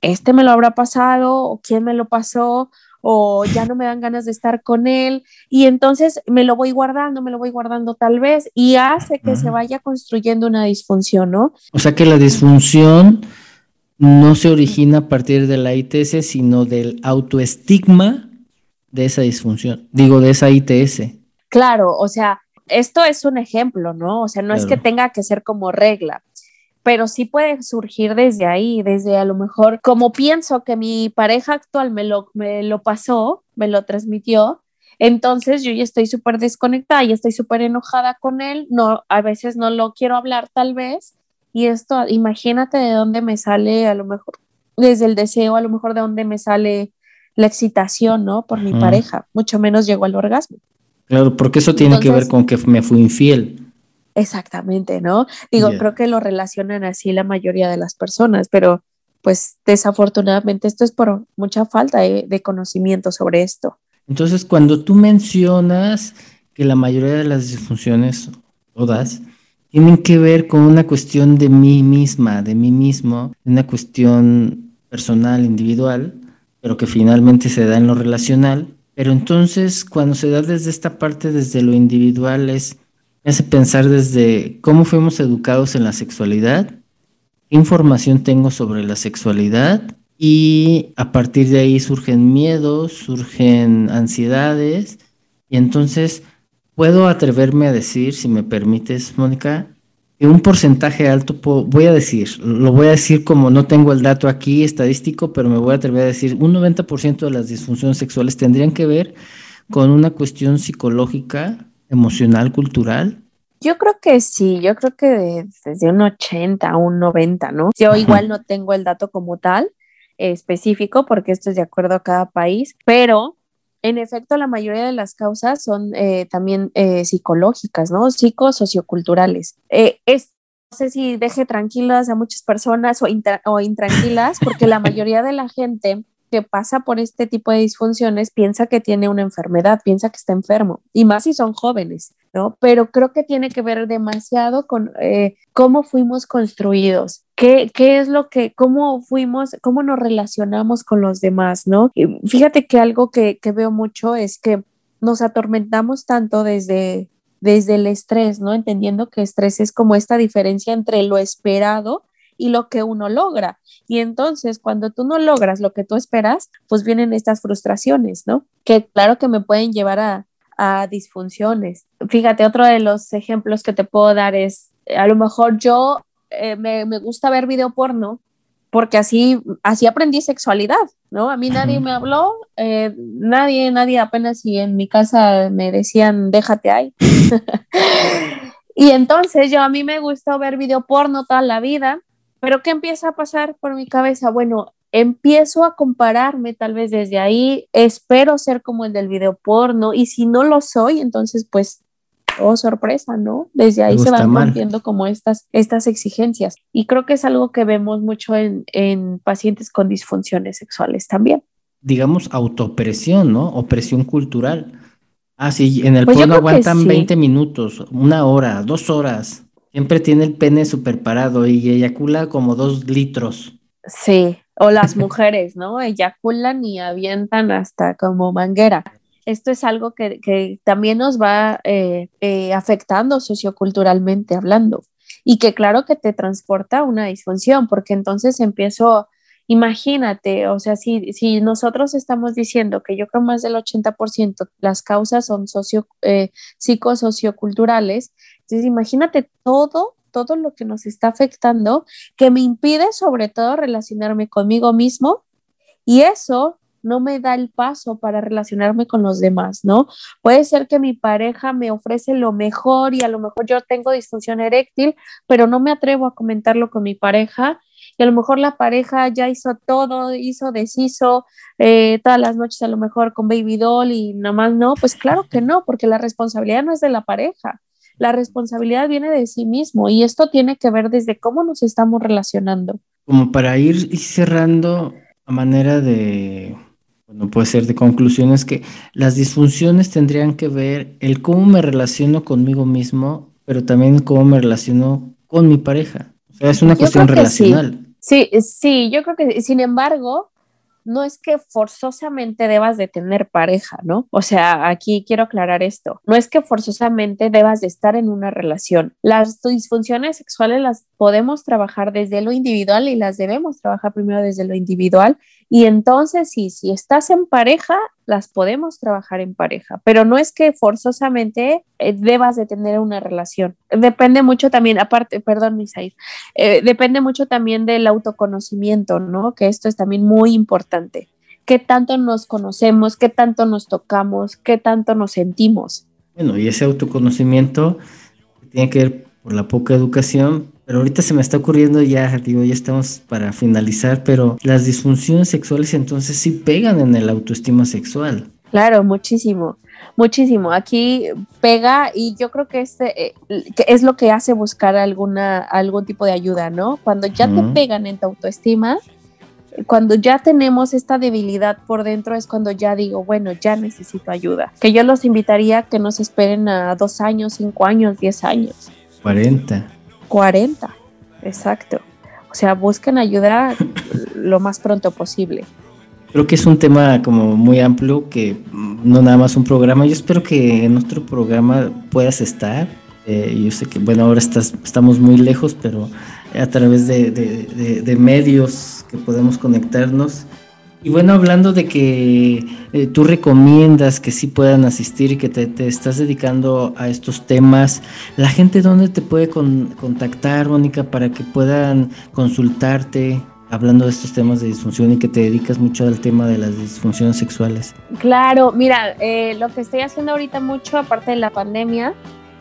este me lo habrá pasado o quién me lo pasó o ya no me dan ganas de estar con él y entonces me lo voy guardando, me lo voy guardando tal vez y hace que se vaya construyendo una disfunción, ¿no? O sea que la disfunción no se origina a partir de la ITS, sino del autoestigma de esa disfunción, digo, de esa ITS. Claro, o sea, esto es un ejemplo, ¿no? O sea, no es que tenga que ser como regla, pero sí puede surgir desde ahí, desde a lo mejor, como pienso que mi pareja actual me lo, me lo pasó, me lo transmitió, entonces yo ya estoy súper desconectada, y estoy súper enojada con él, no, a veces no lo quiero hablar tal vez, y esto, imagínate de dónde me sale a lo mejor, desde el deseo, a lo mejor de dónde me sale la excitación, ¿no? Por mi pareja, mucho menos llegó al orgasmo. Claro, porque eso tiene que ver con que me fui infiel. Exactamente, ¿no? Digo, creo que lo relacionan así la mayoría de las personas, pero pues desafortunadamente esto es por mucha falta de, conocimiento sobre esto. Entonces, cuando tú mencionas que la mayoría de las disfunciones, todas, tienen que ver con una cuestión de mí misma, de mí mismo, una cuestión personal, individual, pero que finalmente se da en lo relacional. Pero entonces, cuando se da desde esta parte, desde lo individual, es me hace pensar desde cómo fuimos educados en la sexualidad, qué información tengo sobre la sexualidad y a partir de ahí surgen miedos, surgen ansiedades y entonces puedo atreverme a decir, si me permites, Mónica, que un porcentaje alto, voy a decir, lo voy a decir como no tengo el dato aquí estadístico, pero me voy a atrever a decir, un 90% de las disfunciones sexuales tendrían que ver con una cuestión psicológica emocional, cultural? Yo creo que sí, yo creo que desde un 80 a un 90, ¿no? Yo igual no tengo el dato como tal específico porque esto es de acuerdo a cada país, pero en efecto la mayoría de las causas son eh, también eh, psicológicas, ¿no? Psicosocioculturales. Eh, es, no sé si deje tranquilas a muchas personas o, o intranquilas porque la mayoría de la gente que pasa por este tipo de disfunciones piensa que tiene una enfermedad, piensa que está enfermo, y más si son jóvenes, ¿no? Pero creo que tiene que ver demasiado con eh, cómo fuimos construidos, qué, qué es lo que, cómo fuimos, cómo nos relacionamos con los demás, ¿no? fíjate que algo que, que veo mucho es que nos atormentamos tanto desde, desde el estrés, ¿no? Entendiendo que estrés es como esta diferencia entre lo esperado y lo que uno logra. Y entonces, cuando tú no logras lo que tú esperas, pues vienen estas frustraciones, ¿no? Que claro que me pueden llevar a, disfunciones. Fíjate, otro de los ejemplos que te puedo dar es, a lo mejor yo eh, me, gusta ver video porno porque así, así aprendí sexualidad, ¿no? A mí nadie me habló, eh, nadie, nadie apenas si en mi casa me decían, déjate ahí. *laughs* y entonces yo a mí me gustó ver video porno toda la vida pero ¿qué empieza a pasar por mi cabeza? Bueno, empiezo a compararme tal vez desde ahí, espero ser como el del video porno y si no lo soy, entonces pues, oh sorpresa, ¿no? Desde ahí se van rompiendo como estas, estas exigencias y creo que es algo que vemos mucho en, en pacientes con disfunciones sexuales también. Digamos autopresión, ¿no? Opresión cultural. Ah, sí, en el pues porno aguantan 20 minutos, una hora, dos horas. Siempre tiene el pene super parado y eyacula como dos litros. Sí, o las mujeres, ¿no? Eyaculan y avientan hasta como manguera. Esto es algo que, también nos va eh, eh, afectando socioculturalmente hablando. Y que claro que te transporta a una disfunción, porque entonces empiezo, imagínate, o sea, si, si nosotros estamos diciendo que yo creo más del 80% las causas son socio, eh, psicosocioculturales, entonces, imagínate todo, todo lo que nos está afectando, que me impide sobre todo relacionarme conmigo mismo y eso no me da el paso para relacionarme con los demás, ¿no? Puede ser que mi pareja me ofrece lo mejor y a lo mejor yo tengo disfunción eréctil, pero no me atrevo a comentarlo con mi pareja y a lo mejor la pareja ya hizo todo, hizo, deshizo, eh, todas las noches a lo mejor con baby doll y nada más no, pues claro que no, porque la responsabilidad no es de la pareja, la responsabilidad viene de sí mismo y esto tiene que ver desde cómo nos estamos relacionando. Como para ir cerrando a manera de, bueno, puede ser de conclusiones que las disfunciones tendrían que ver el cómo me relaciono conmigo mismo, pero también cómo me relaciono con mi pareja. O sea, es una cuestión relacional. Sí. sí, sí, yo creo que, sin embargo, no es que forzosamente debas de tener pareja, ¿no? O sea, aquí quiero aclarar esto, no es que forzosamente debas de estar en una relación. Las disfunciones sexuales las podemos trabajar desde lo individual y las debemos trabajar primero desde lo individual y entonces sí, si estás en pareja, las podemos trabajar en pareja, pero no es que forzosamente eh, debas de tener una relación. Depende mucho también, aparte, perdón, Misair, eh, depende mucho también del autoconocimiento, ¿no? Que esto es también muy importante. ¿Qué tanto nos conocemos? ¿Qué tanto nos tocamos? ¿Qué tanto nos sentimos? Bueno, y ese autoconocimiento tiene que ver por la poca educación, pero ahorita se me está ocurriendo ya, digo, ya estamos para finalizar, pero las disfunciones sexuales entonces sí pegan en el autoestima sexual. Claro, muchísimo, muchísimo. Aquí pega y yo creo que este eh, es lo que hace buscar alguna algún tipo de ayuda, ¿no? Cuando ya te pegan en tu autoestima, cuando ya tenemos esta debilidad por dentro es cuando ya digo, bueno, ya necesito ayuda. Que yo los invitaría a que no se esperen a dos años, cinco años, diez años. 40. 40, exacto. O sea, busquen ayuda *laughs* lo más pronto posible. Creo que es un tema como muy amplio, que no nada más un programa. Yo espero que en otro programa puedas estar. Eh, yo sé que, bueno, ahora estás, estamos muy lejos, pero a través de, de medios que podemos conectarnos y bueno, hablando de que eh, tú recomiendas que sí puedan asistir y que te, estás dedicando a estos temas, ¿la gente dónde te puede contactar, Mónica, para que puedan consultarte hablando de estos temas de disfunción y que te dedicas mucho al tema de las disfunciones sexuales? Claro, mira, eh, lo que estoy haciendo ahorita mucho, aparte de la pandemia,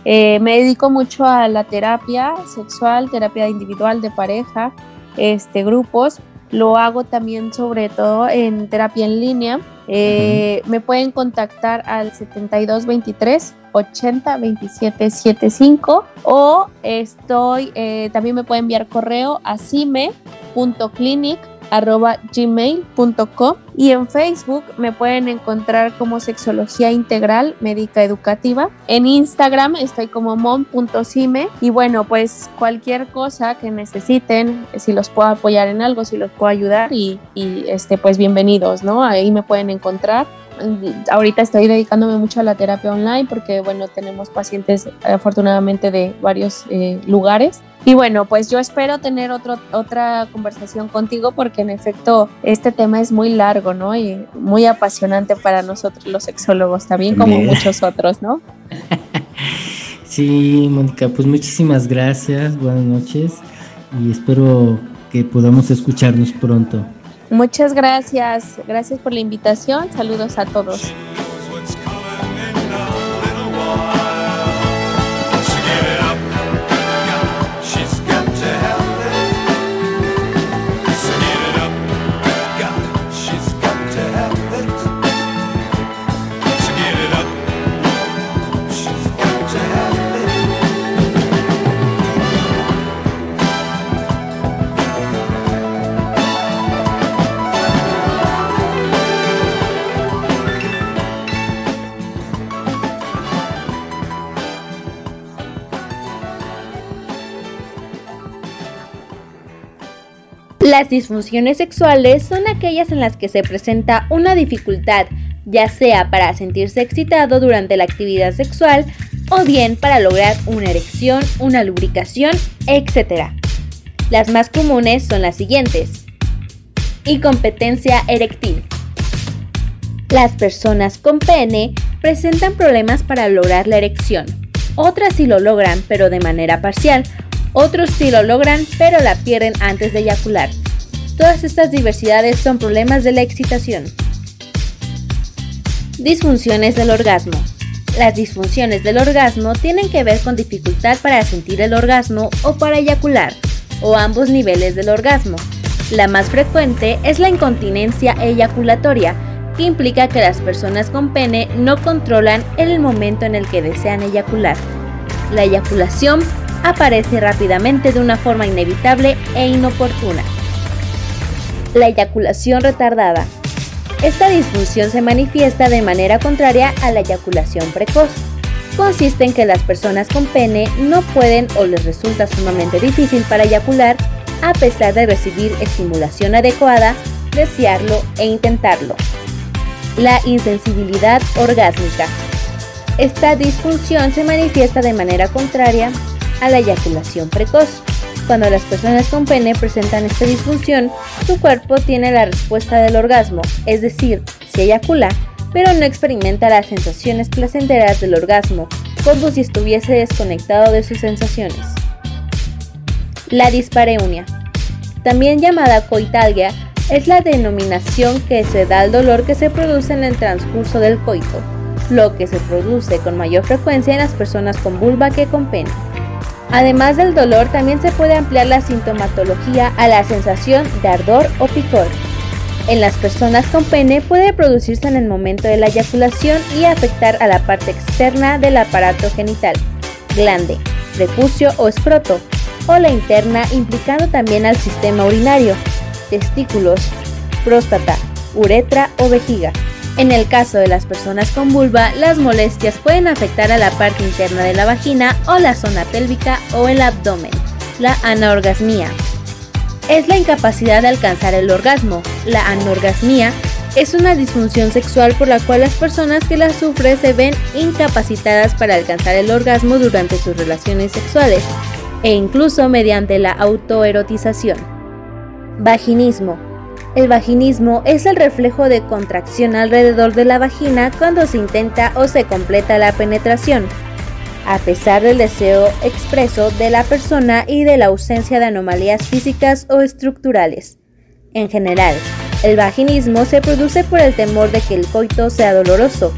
eh, me dedico mucho a la terapia sexual, terapia individual de pareja, este, grupos lo hago también sobre todo en terapia en línea. Eh, me pueden contactar al 7223 80 27 75 o estoy, eh, también me pueden enviar correo a cime.clinic arroba gmail.com y en Facebook me pueden encontrar como Sexología Integral Médica Educativa. En Instagram estoy como mom.cime y bueno, pues cualquier cosa que necesiten, si los puedo apoyar en algo, si los puedo ayudar y, y este, pues bienvenidos, ¿no? Ahí me pueden encontrar ahorita estoy dedicándome mucho a la terapia online porque, bueno, tenemos pacientes afortunadamente de varios eh, lugares. Y bueno, pues yo espero tener otro, otra conversación contigo porque en efecto este tema es muy largo, ¿no? Y muy apasionante para nosotros los sexólogos también, como muchos otros, ¿no? *laughs* Sí, Mónica, pues muchísimas gracias, buenas noches y espero que podamos escucharnos pronto. Muchas gracias, gracias por la invitación, saludos a todos. Las disfunciones sexuales son aquellas en las que se presenta una dificultad, ya sea para sentirse excitado durante la actividad sexual o bien para lograr una erección, una lubricación, etc. Las más comunes son las siguientes. Incompetencia eréctil. Las personas con pene presentan problemas para lograr la erección. Otras sí lo logran, pero de manera parcial. Otros sí lo logran, pero la pierden antes de eyacular. Todas estas diversidades son problemas de la excitación. Disfunciones del orgasmo. Las disfunciones del orgasmo tienen que ver con dificultad para sentir el orgasmo o para eyacular, o ambos niveles del orgasmo. La más frecuente es la incontinencia eyaculatoria, que implica que las personas con pene no controlan el momento en el que desean eyacular. La eyaculación aparece rápidamente de una forma inevitable e inoportuna la eyaculación retardada. Esta disfunción se manifiesta de manera contraria a la eyaculación precoz. Consiste en que las personas con pene no pueden o les resulta sumamente difícil para eyacular a pesar de recibir estimulación adecuada desearlo e intentarlo. La insensibilidad orgásmica. Esta disfunción se manifiesta de manera contraria a la eyaculación precoz. Cuando las personas con pene presentan esta disfunción, su cuerpo tiene la respuesta del orgasmo, es decir, se eyacula, pero no experimenta las sensaciones placenteras del orgasmo, como si estuviese desconectado de sus sensaciones. La dispareunia, también llamada coitalgia, es la denominación que se da al dolor que se produce en el transcurso del coito, lo que se produce con mayor frecuencia en las personas con vulva que con pene. Además del dolor, también se puede ampliar la sintomatología a la sensación de ardor o picor. En las personas con pene puede producirse en el momento de la eyaculación y afectar a la parte externa del aparato genital, glande, prepucio o escroto, o la interna implicando también al sistema urinario, testículos, próstata, uretra o vejiga. En el caso de las personas con vulva, las molestias pueden afectar a la parte interna de la vagina o la zona pélvica o el abdomen. La anorgasmia es la incapacidad de alcanzar el orgasmo. La anorgasmia es una disfunción sexual por la cual las personas que la sufren se ven incapacitadas para alcanzar el orgasmo durante sus relaciones sexuales e incluso mediante la autoerotización. Vaginismo el vaginismo es el reflejo de contracción alrededor de la vagina cuando se intenta o se completa la penetración, a pesar del deseo expreso de la persona y de la ausencia de anomalías físicas o estructurales. En general, el vaginismo se produce por el temor de que el coito sea doloroso.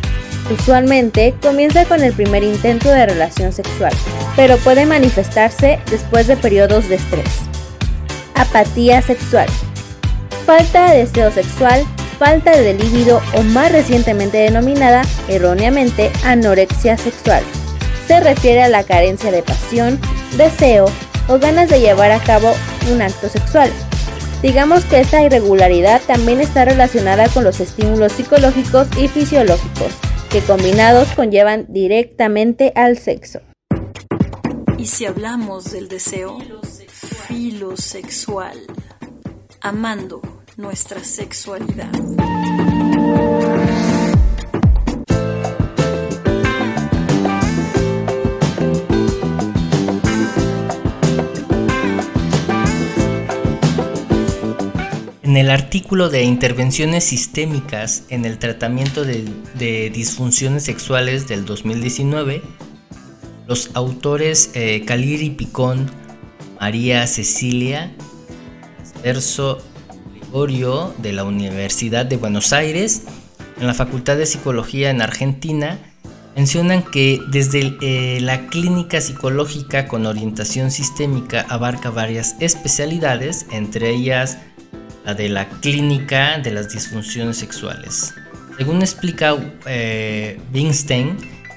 Usualmente comienza con el primer intento de relación sexual, pero puede manifestarse después de periodos de estrés. Apatía sexual falta de deseo sexual, falta de líbido o más recientemente denominada erróneamente anorexia sexual. Se refiere a la carencia de pasión, deseo o ganas de llevar a cabo un acto sexual. Digamos que esta irregularidad también está relacionada con los estímulos psicológicos y fisiológicos, que combinados conllevan directamente al sexo. Y si hablamos del deseo filosexual, amando nuestra sexualidad. En el artículo de intervenciones sistémicas en el tratamiento de, disfunciones sexuales del 2019, los autores eh, Caliri Picón, María Cecilia Verso Gregorio de la Universidad de Buenos Aires, en la Facultad de Psicología en Argentina, mencionan que desde eh, la clínica psicológica con orientación sistémica abarca varias especialidades, entre ellas la de la clínica de las disfunciones sexuales. Según explica eh,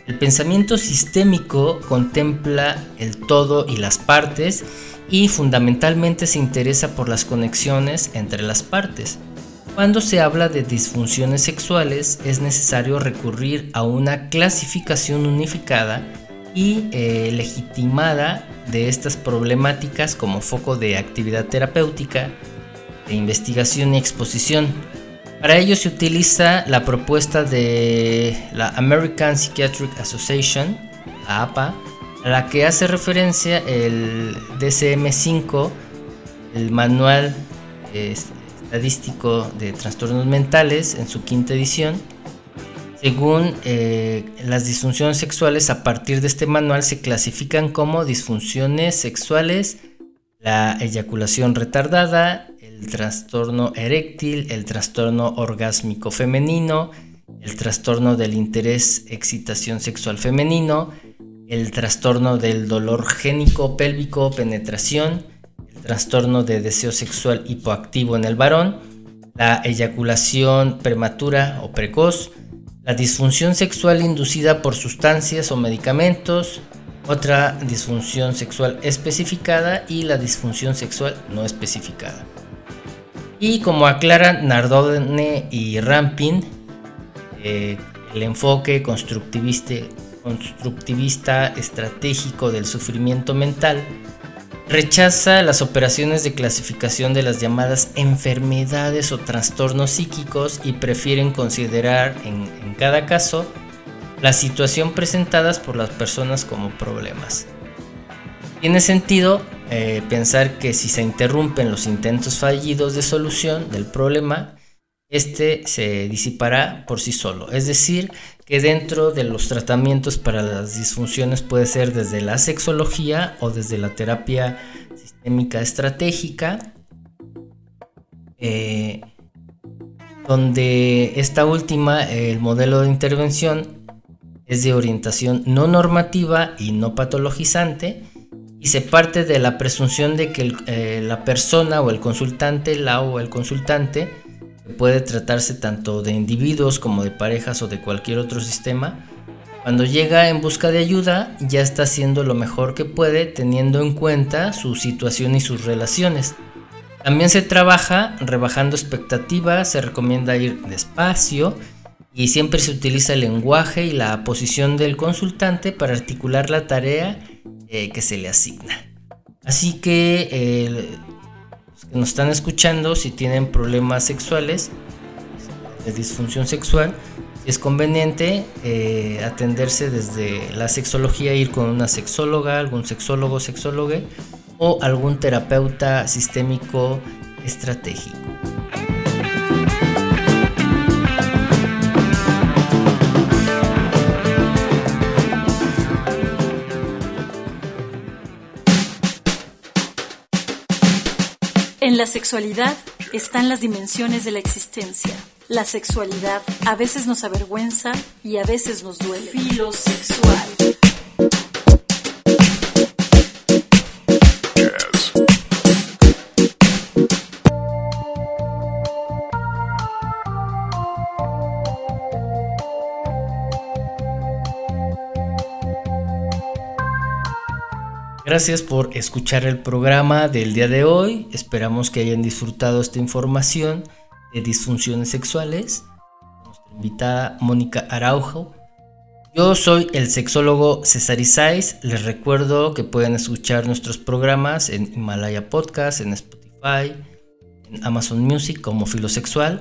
el pensamiento sistémico contempla el todo y las partes y fundamentalmente se interesa por las conexiones entre las partes. Cuando se habla de disfunciones sexuales es necesario recurrir a una clasificación unificada y eh, legitimada de estas problemáticas como foco de actividad terapéutica, de investigación y exposición. Para ello se utiliza la propuesta de la American Psychiatric Association, la APA, a la que hace referencia el DCM5, el Manual Estadístico de Trastornos Mentales, en su quinta edición. Según eh, las disfunciones sexuales, a partir de este manual se clasifican como disfunciones sexuales, la eyaculación retardada, el trastorno eréctil, el trastorno orgásmico femenino, el trastorno del interés excitación sexual femenino, el trastorno del dolor génico pélvico penetración, el trastorno de deseo sexual hipoactivo en el varón, la eyaculación prematura o precoz, la disfunción sexual inducida por sustancias o medicamentos, otra disfunción sexual especificada y la disfunción sexual no especificada. Y como aclaran Nardone y Rampin, eh, el enfoque constructivista estratégico del sufrimiento mental rechaza las operaciones de clasificación de las llamadas enfermedades o trastornos psíquicos y prefieren considerar en, en cada caso la situación presentadas por las personas como problemas. Tiene sentido eh, pensar que si se interrumpen los intentos fallidos de solución del problema, este se disipará por sí solo. Es decir, que dentro de los tratamientos para las disfunciones puede ser desde la sexología o desde la terapia sistémica estratégica, eh, donde esta última, el modelo de intervención, es de orientación no normativa y no patologizante, y se parte de la presunción de que eh, la persona o el consultante, la o el consultante, puede tratarse tanto de individuos como de parejas o de cualquier otro sistema, cuando llega en busca de ayuda ya está haciendo lo mejor que puede teniendo en cuenta su situación y sus relaciones. También se trabaja rebajando expectativas, se recomienda ir despacio y siempre se utiliza el lenguaje y la posición del consultante para articular la tarea eh, que se le asigna. Así que eh, los que nos están escuchando, si tienen problemas sexuales, de disfunción sexual, es conveniente eh, atenderse desde la sexología, ir con una sexóloga, algún sexólogo, sexóloga o algún terapeuta sistémico estratégico. En la sexualidad están las dimensiones de la existencia. La sexualidad a veces nos avergüenza y a veces nos duele. Filosexual. Gracias por escuchar el programa del día de hoy. Esperamos que hayan disfrutado esta información de disfunciones sexuales. Nuestra invitada Mónica Araujo. Yo soy el sexólogo César Isais. Les recuerdo que pueden escuchar nuestros programas en Himalaya Podcast, en Spotify, en Amazon Music como Filosexual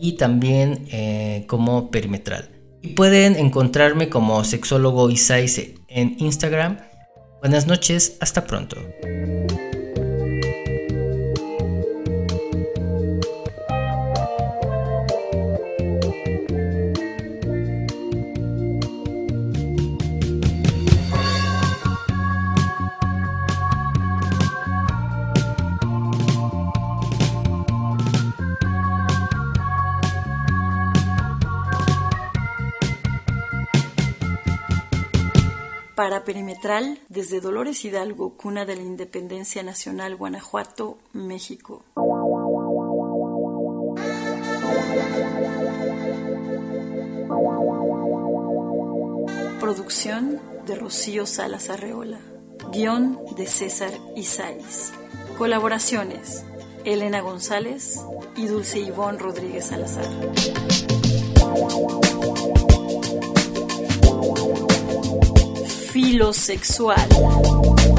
y también eh, como Perimetral. Y pueden encontrarme como sexólogo Isais en Instagram Buenas noches, hasta pronto. Para Perimetral, desde Dolores Hidalgo, cuna de la Independencia Nacional, Guanajuato, México. Producción de Rocío Salas Arreola. Guión de César. Colaboraciones: Elena González y Dulce Ivón Rodríguez Salazar. Filosexual.